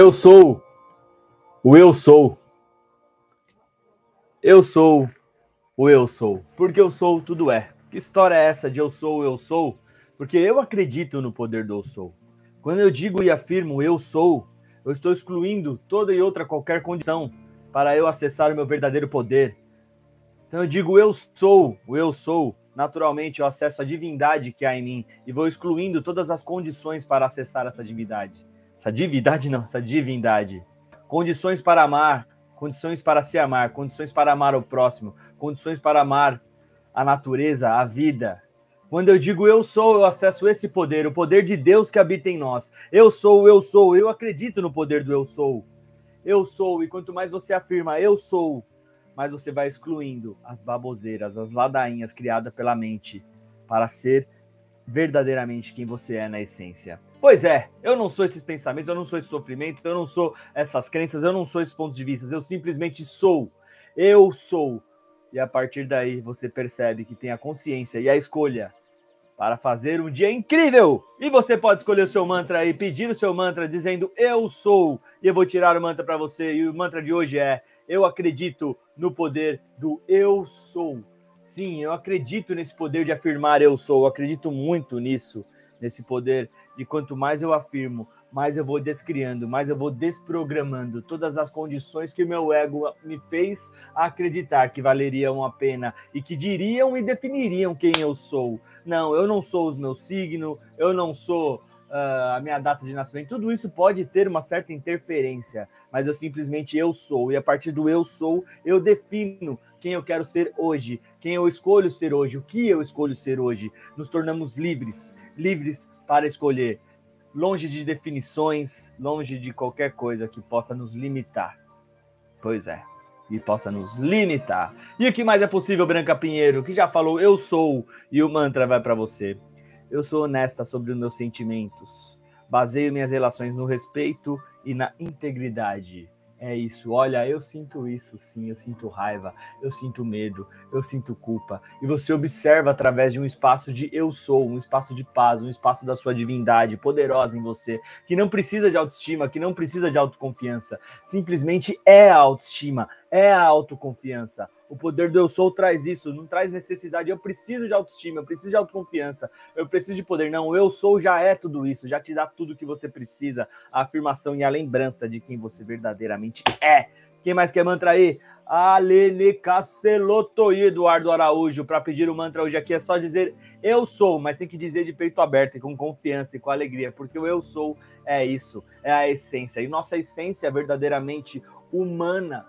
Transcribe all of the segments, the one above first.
Eu sou o eu sou. Eu sou o eu sou. Porque eu sou, tudo é. Que história é essa de eu sou, eu sou? Porque eu acredito no poder do eu sou. Quando eu digo e afirmo eu sou, eu estou excluindo toda e outra qualquer condição para eu acessar o meu verdadeiro poder. Então eu digo eu sou, o eu sou. Naturalmente eu acesso a divindade que há em mim e vou excluindo todas as condições para acessar essa divindade. Essa divindade não, essa divindade. Condições para amar, condições para se amar, condições para amar o próximo, condições para amar a natureza, a vida. Quando eu digo eu sou, eu acesso esse poder, o poder de Deus que habita em nós. Eu sou, eu sou, eu acredito no poder do eu sou. Eu sou, e quanto mais você afirma eu sou, mais você vai excluindo as baboseiras, as ladainhas criadas pela mente para ser verdadeiramente quem você é na essência. Pois é, eu não sou esses pensamentos, eu não sou esse sofrimento, eu não sou essas crenças, eu não sou esses pontos de vista, eu simplesmente sou. Eu sou. E a partir daí você percebe que tem a consciência e a escolha para fazer um dia incrível. E você pode escolher o seu mantra e pedir o seu mantra dizendo eu sou. E eu vou tirar o mantra para você. E o mantra de hoje é: eu acredito no poder do eu sou. Sim, eu acredito nesse poder de afirmar eu sou. Eu acredito muito nisso, nesse poder de quanto mais eu afirmo, mais eu vou descriando, mais eu vou desprogramando todas as condições que meu ego me fez acreditar que valeriam a pena e que diriam e definiriam quem eu sou. Não, eu não sou os meus signos, eu não sou uh, a minha data de nascimento. Tudo isso pode ter uma certa interferência, mas eu simplesmente eu sou e a partir do eu sou eu defino quem eu quero ser hoje, quem eu escolho ser hoje, o que eu escolho ser hoje. Nos tornamos livres, livres para escolher longe de definições, longe de qualquer coisa que possa nos limitar. Pois é, e possa nos limitar. E o que mais é possível, Branca Pinheiro, que já falou eu sou e o mantra vai para você. Eu sou honesta sobre os meus sentimentos. Baseio minhas relações no respeito e na integridade. É isso, olha, eu sinto isso sim, eu sinto raiva, eu sinto medo, eu sinto culpa. E você observa através de um espaço de eu sou, um espaço de paz, um espaço da sua divindade poderosa em você, que não precisa de autoestima, que não precisa de autoconfiança, simplesmente é a autoestima, é a autoconfiança. O poder do eu sou traz isso, não traz necessidade. Eu preciso de autoestima, eu preciso de autoconfiança, eu preciso de poder. Não, eu sou já é tudo isso, já te dá tudo que você precisa, a afirmação e a lembrança de quem você verdadeiramente é. Quem mais quer mantra aí? Alene Caceloto e Eduardo Araújo. Para pedir o mantra hoje aqui é só dizer eu sou, mas tem que dizer de peito aberto e com confiança e com alegria, porque o eu sou é isso, é a essência. E nossa essência é verdadeiramente humana,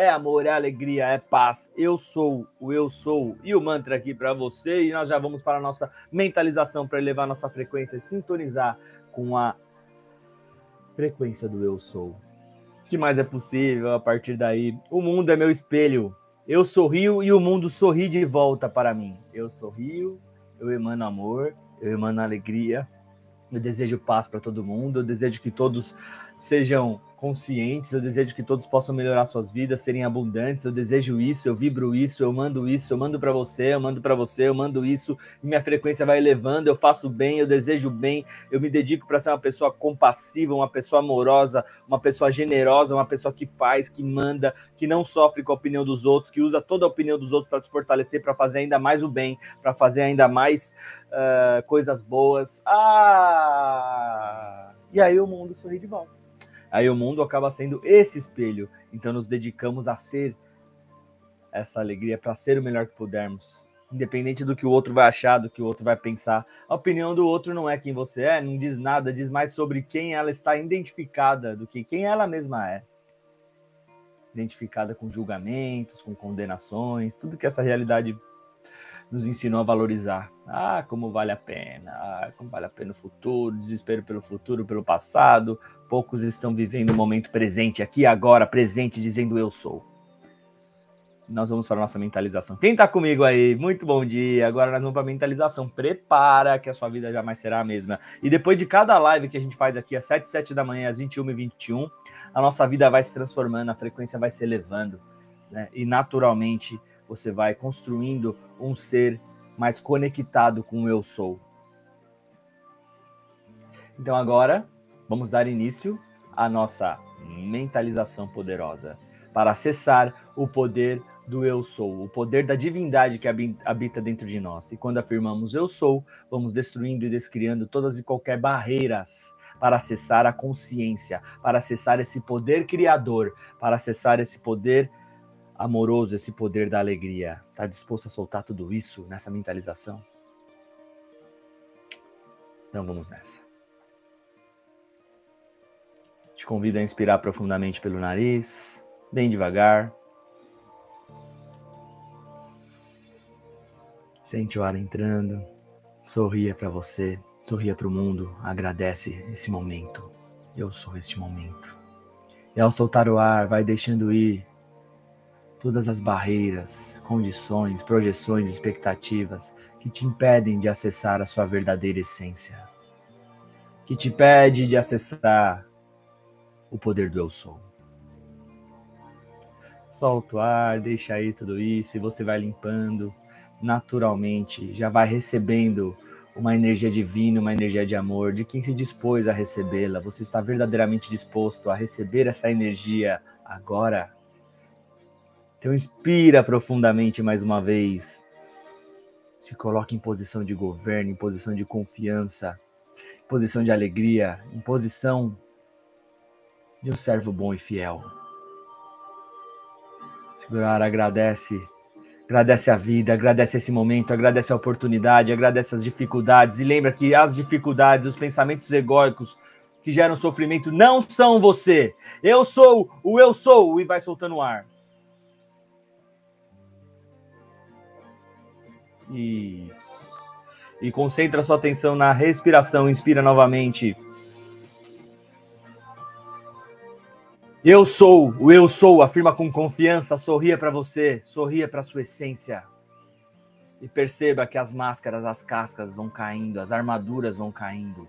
é amor, é alegria, é paz. Eu sou o eu sou e o mantra aqui para você. E nós já vamos para a nossa mentalização para elevar nossa frequência e sintonizar com a frequência do eu sou. O que mais é possível a partir daí? O mundo é meu espelho. Eu sorrio e o mundo sorri de volta para mim. Eu sorrio, eu emano amor, eu emano alegria. Eu desejo paz para todo mundo. Eu desejo que todos sejam conscientes, eu desejo que todos possam melhorar suas vidas, serem abundantes, eu desejo isso, eu vibro isso, eu mando isso, eu mando para você, eu mando para você, eu mando isso, minha frequência vai elevando, eu faço bem, eu desejo bem, eu me dedico para ser uma pessoa compassiva, uma pessoa amorosa, uma pessoa generosa, uma pessoa que faz, que manda, que não sofre com a opinião dos outros, que usa toda a opinião dos outros para se fortalecer, para fazer ainda mais o bem, para fazer ainda mais uh, coisas boas. Ah! E aí o mundo sorri de volta. Aí o mundo acaba sendo esse espelho. Então nos dedicamos a ser essa alegria, para ser o melhor que pudermos. Independente do que o outro vai achar, do que o outro vai pensar. A opinião do outro não é quem você é, não diz nada, diz mais sobre quem ela está identificada do que quem ela mesma é. Identificada com julgamentos, com condenações, tudo que essa realidade nos ensinou a valorizar. Ah, como vale a pena, ah, como vale a pena o futuro, desespero pelo futuro, pelo passado. Poucos estão vivendo o momento presente, aqui agora, presente, dizendo eu sou. Nós vamos para a nossa mentalização. Quem está comigo aí? Muito bom dia. Agora nós vamos para a mentalização. Prepara que a sua vida jamais será a mesma. E depois de cada live que a gente faz aqui às 7 7 da manhã, às 21 e 21, a nossa vida vai se transformando, a frequência vai se elevando. Né? E naturalmente você vai construindo um ser mais conectado com o eu sou. Então agora vamos dar início a nossa mentalização poderosa, para acessar o poder do eu sou, o poder da divindade que habita dentro de nós. E quando afirmamos eu sou, vamos destruindo e descriando todas e qualquer barreiras para acessar a consciência, para acessar esse poder criador, para acessar esse poder amoroso, esse poder da alegria. Está disposto a soltar tudo isso nessa mentalização? Então vamos nessa. Te convido a inspirar profundamente pelo nariz, bem devagar. Sente o ar entrando, sorria para você, sorria para o mundo, agradece esse momento. Eu sou este momento. E ao soltar o ar, vai deixando ir todas as barreiras, condições, projeções, expectativas que te impedem de acessar a sua verdadeira essência, que te impede de acessar o poder do eu sou. Solta o ar, deixa aí tudo isso e você vai limpando naturalmente já vai recebendo uma energia divina, uma energia de amor, de quem se dispôs a recebê-la. Você está verdadeiramente disposto a receber essa energia agora? Então inspira profundamente mais uma vez. Se coloque em posição de governo, em posição de confiança, em posição de alegria, em posição de um servo bom e fiel. Segurar, agradece Agradece a vida, agradece esse momento, agradece a oportunidade, agradece as dificuldades e lembra que as dificuldades, os pensamentos egóicos que geram sofrimento não são você. Eu sou o eu sou e vai soltando o ar. Isso. E concentra sua atenção na respiração, inspira novamente. Eu sou, o eu sou, afirma com confiança, sorria para você, sorria para sua essência. E perceba que as máscaras, as cascas vão caindo, as armaduras vão caindo.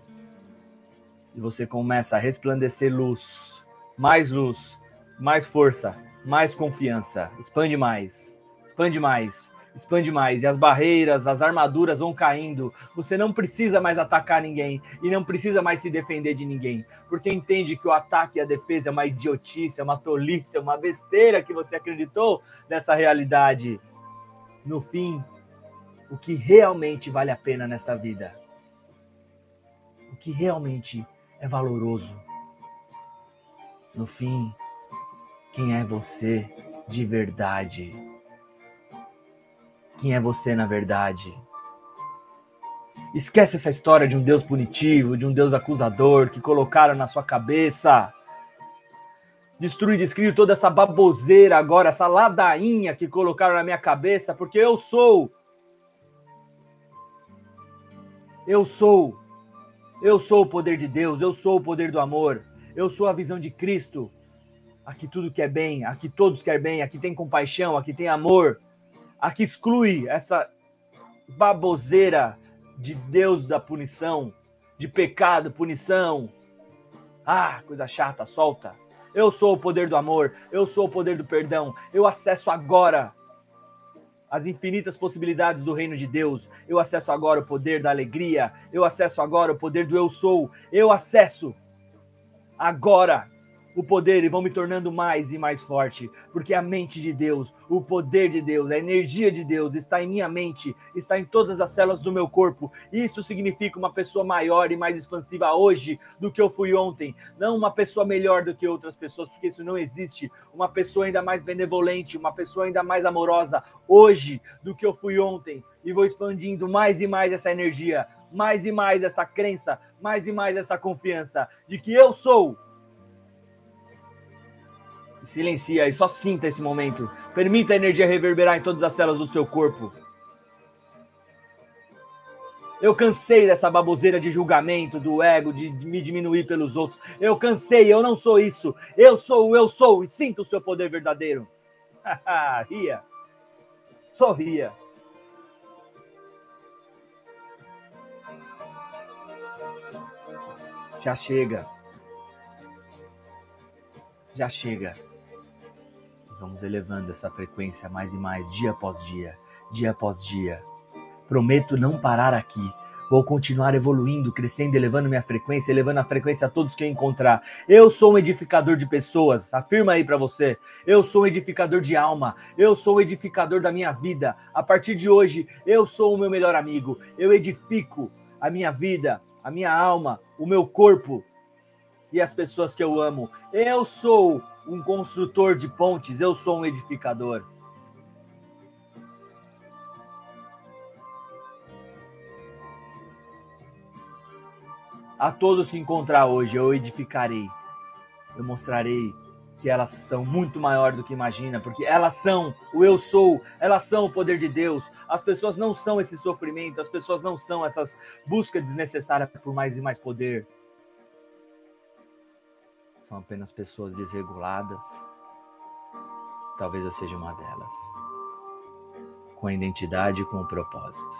E você começa a resplandecer luz, mais luz, mais força, mais confiança. Expande mais, expande mais expande mais e as barreiras, as armaduras vão caindo. Você não precisa mais atacar ninguém e não precisa mais se defender de ninguém, porque entende que o ataque e a defesa é uma idiotice, é uma tolice, é uma besteira que você acreditou nessa realidade. No fim, o que realmente vale a pena nesta vida, o que realmente é valoroso. No fim, quem é você de verdade? Quem é você na verdade. Esquece essa história de um Deus punitivo, de um Deus acusador que colocaram na sua cabeça. Destrui descrio toda essa baboseira agora, essa ladainha que colocaram na minha cabeça, porque eu sou. Eu sou. Eu sou o poder de Deus, eu sou o poder do amor, eu sou a visão de Cristo. Aqui tudo que é bem, aqui todos quer bem, aqui tem compaixão, aqui tem amor a que exclui essa baboseira de Deus da punição, de pecado, punição. Ah, coisa chata, solta. Eu sou o poder do amor, eu sou o poder do perdão. Eu acesso agora as infinitas possibilidades do reino de Deus. Eu acesso agora o poder da alegria. Eu acesso agora o poder do eu sou. Eu acesso agora o poder e vão me tornando mais e mais forte, porque a mente de Deus, o poder de Deus, a energia de Deus está em minha mente, está em todas as células do meu corpo. Isso significa uma pessoa maior e mais expansiva hoje do que eu fui ontem, não uma pessoa melhor do que outras pessoas, porque isso não existe. Uma pessoa ainda mais benevolente, uma pessoa ainda mais amorosa hoje do que eu fui ontem, e vou expandindo mais e mais essa energia, mais e mais essa crença, mais e mais essa confiança de que eu sou Silencia e só sinta esse momento. Permita a energia reverberar em todas as células do seu corpo. Eu cansei dessa baboseira de julgamento, do ego, de me diminuir pelos outros. Eu cansei, eu não sou isso. Eu sou o eu sou e sinta o seu poder verdadeiro. Ria. Sorria. Já chega. Já chega. Vamos elevando essa frequência mais e mais, dia após dia, dia após dia. Prometo não parar aqui. Vou continuar evoluindo, crescendo, elevando minha frequência, elevando a frequência a todos que eu encontrar. Eu sou um edificador de pessoas. Afirma aí para você. Eu sou um edificador de alma. Eu sou um edificador da minha vida. A partir de hoje, eu sou o meu melhor amigo. Eu edifico a minha vida, a minha alma, o meu corpo e as pessoas que eu amo. Eu sou um construtor de pontes. Eu sou um edificador. A todos que encontrar hoje, eu edificarei. Eu mostrarei que elas são muito maior do que imagina, porque elas são o eu sou, elas são o poder de Deus. As pessoas não são esse sofrimento, as pessoas não são essas buscas desnecessárias por mais e mais poder. São apenas pessoas desreguladas. Talvez eu seja uma delas. Com a identidade e com o propósito.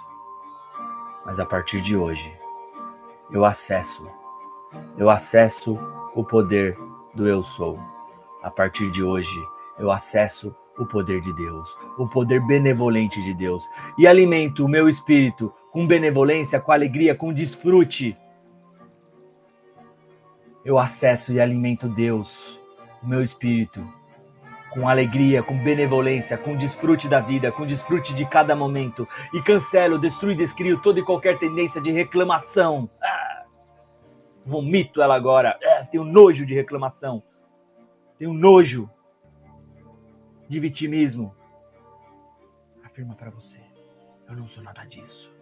Mas a partir de hoje, eu acesso. Eu acesso o poder do eu sou. A partir de hoje, eu acesso o poder de Deus, o poder benevolente de Deus e alimento o meu espírito com benevolência, com alegria, com desfrute. Eu acesso e alimento Deus, o meu espírito, com alegria, com benevolência, com desfrute da vida, com desfrute de cada momento e cancelo, destruo e descrio toda e qualquer tendência de reclamação. Ah! vomito ela agora. É, tenho nojo de reclamação. Tenho nojo de vitimismo. Afirma para você: eu não sou nada disso.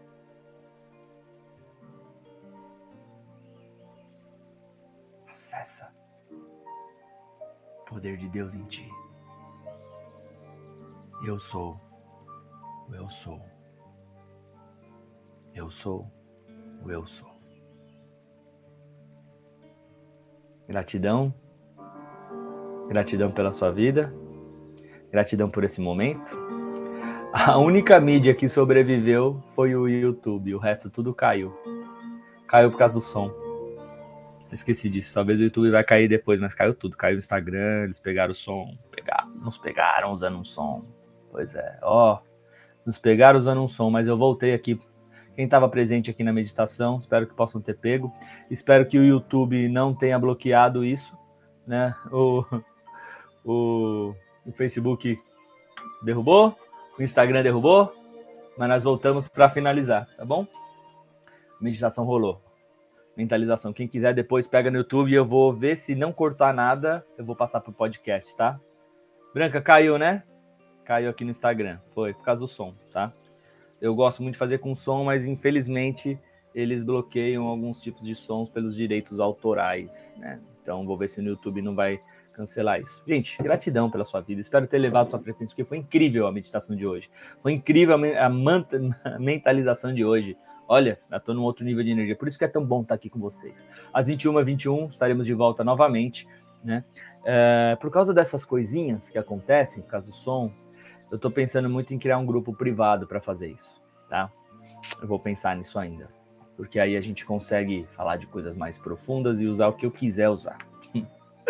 Acessa o poder de Deus em ti. Eu sou, eu sou, eu sou, eu sou. Gratidão. Gratidão pela sua vida. Gratidão por esse momento. A única mídia que sobreviveu foi o YouTube, o resto tudo caiu. Caiu por causa do som. Esqueci disso. Talvez o YouTube vai cair depois, mas caiu tudo. Caiu o Instagram, eles pegaram o som. Pegaram, nos pegaram usando um som. Pois é, ó. Nos pegaram usando um som, mas eu voltei aqui quem estava presente aqui na meditação, espero que possam ter pego. Espero que o YouTube não tenha bloqueado isso, né? O, o, o Facebook derrubou, o Instagram derrubou, mas nós voltamos para finalizar, tá bom? Meditação rolou. Mentalização. Quem quiser depois pega no YouTube e eu vou ver se não cortar nada, eu vou passar para o podcast, tá? Branca caiu, né? Caiu aqui no Instagram. Foi por causa do som, tá? eu gosto muito de fazer com som, mas infelizmente eles bloqueiam alguns tipos de sons pelos direitos autorais, né? Então vou ver se no YouTube não vai cancelar isso. Gente, gratidão pela sua vida. Espero ter levado sua frequência, porque foi incrível a meditação de hoje. Foi incrível a, a mentalização de hoje. Olha, estou num outro nível de energia. Por isso que é tão bom estar aqui com vocês. Às 21h21 estaremos de volta novamente, né? É, por causa dessas coisinhas que acontecem, por causa do som, eu estou pensando muito em criar um grupo privado para fazer isso, tá? Eu vou pensar nisso ainda, porque aí a gente consegue falar de coisas mais profundas e usar o que eu quiser usar.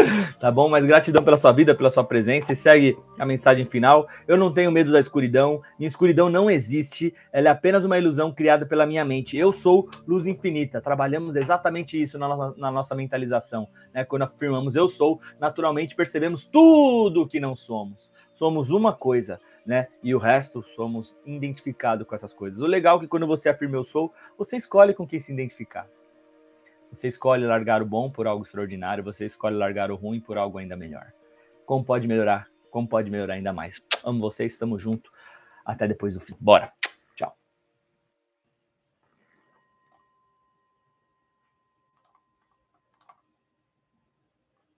tá bom? Mas gratidão pela sua vida, pela sua presença. E segue a mensagem final. Eu não tenho medo da escuridão. Minha escuridão não existe. Ela é apenas uma ilusão criada pela minha mente. Eu sou luz infinita. Trabalhamos exatamente isso na, na nossa mentalização. Né? Quando afirmamos eu sou, naturalmente percebemos tudo que não somos. Somos uma coisa né? E o resto somos identificados com essas coisas. O legal é que quando você afirma eu sou, você escolhe com quem se identificar. Você escolhe largar o bom por algo extraordinário, você escolhe largar o ruim por algo ainda melhor. Como pode melhorar? Como pode melhorar ainda mais? Amo vocês, estamos junto. Até depois do fim. Bora!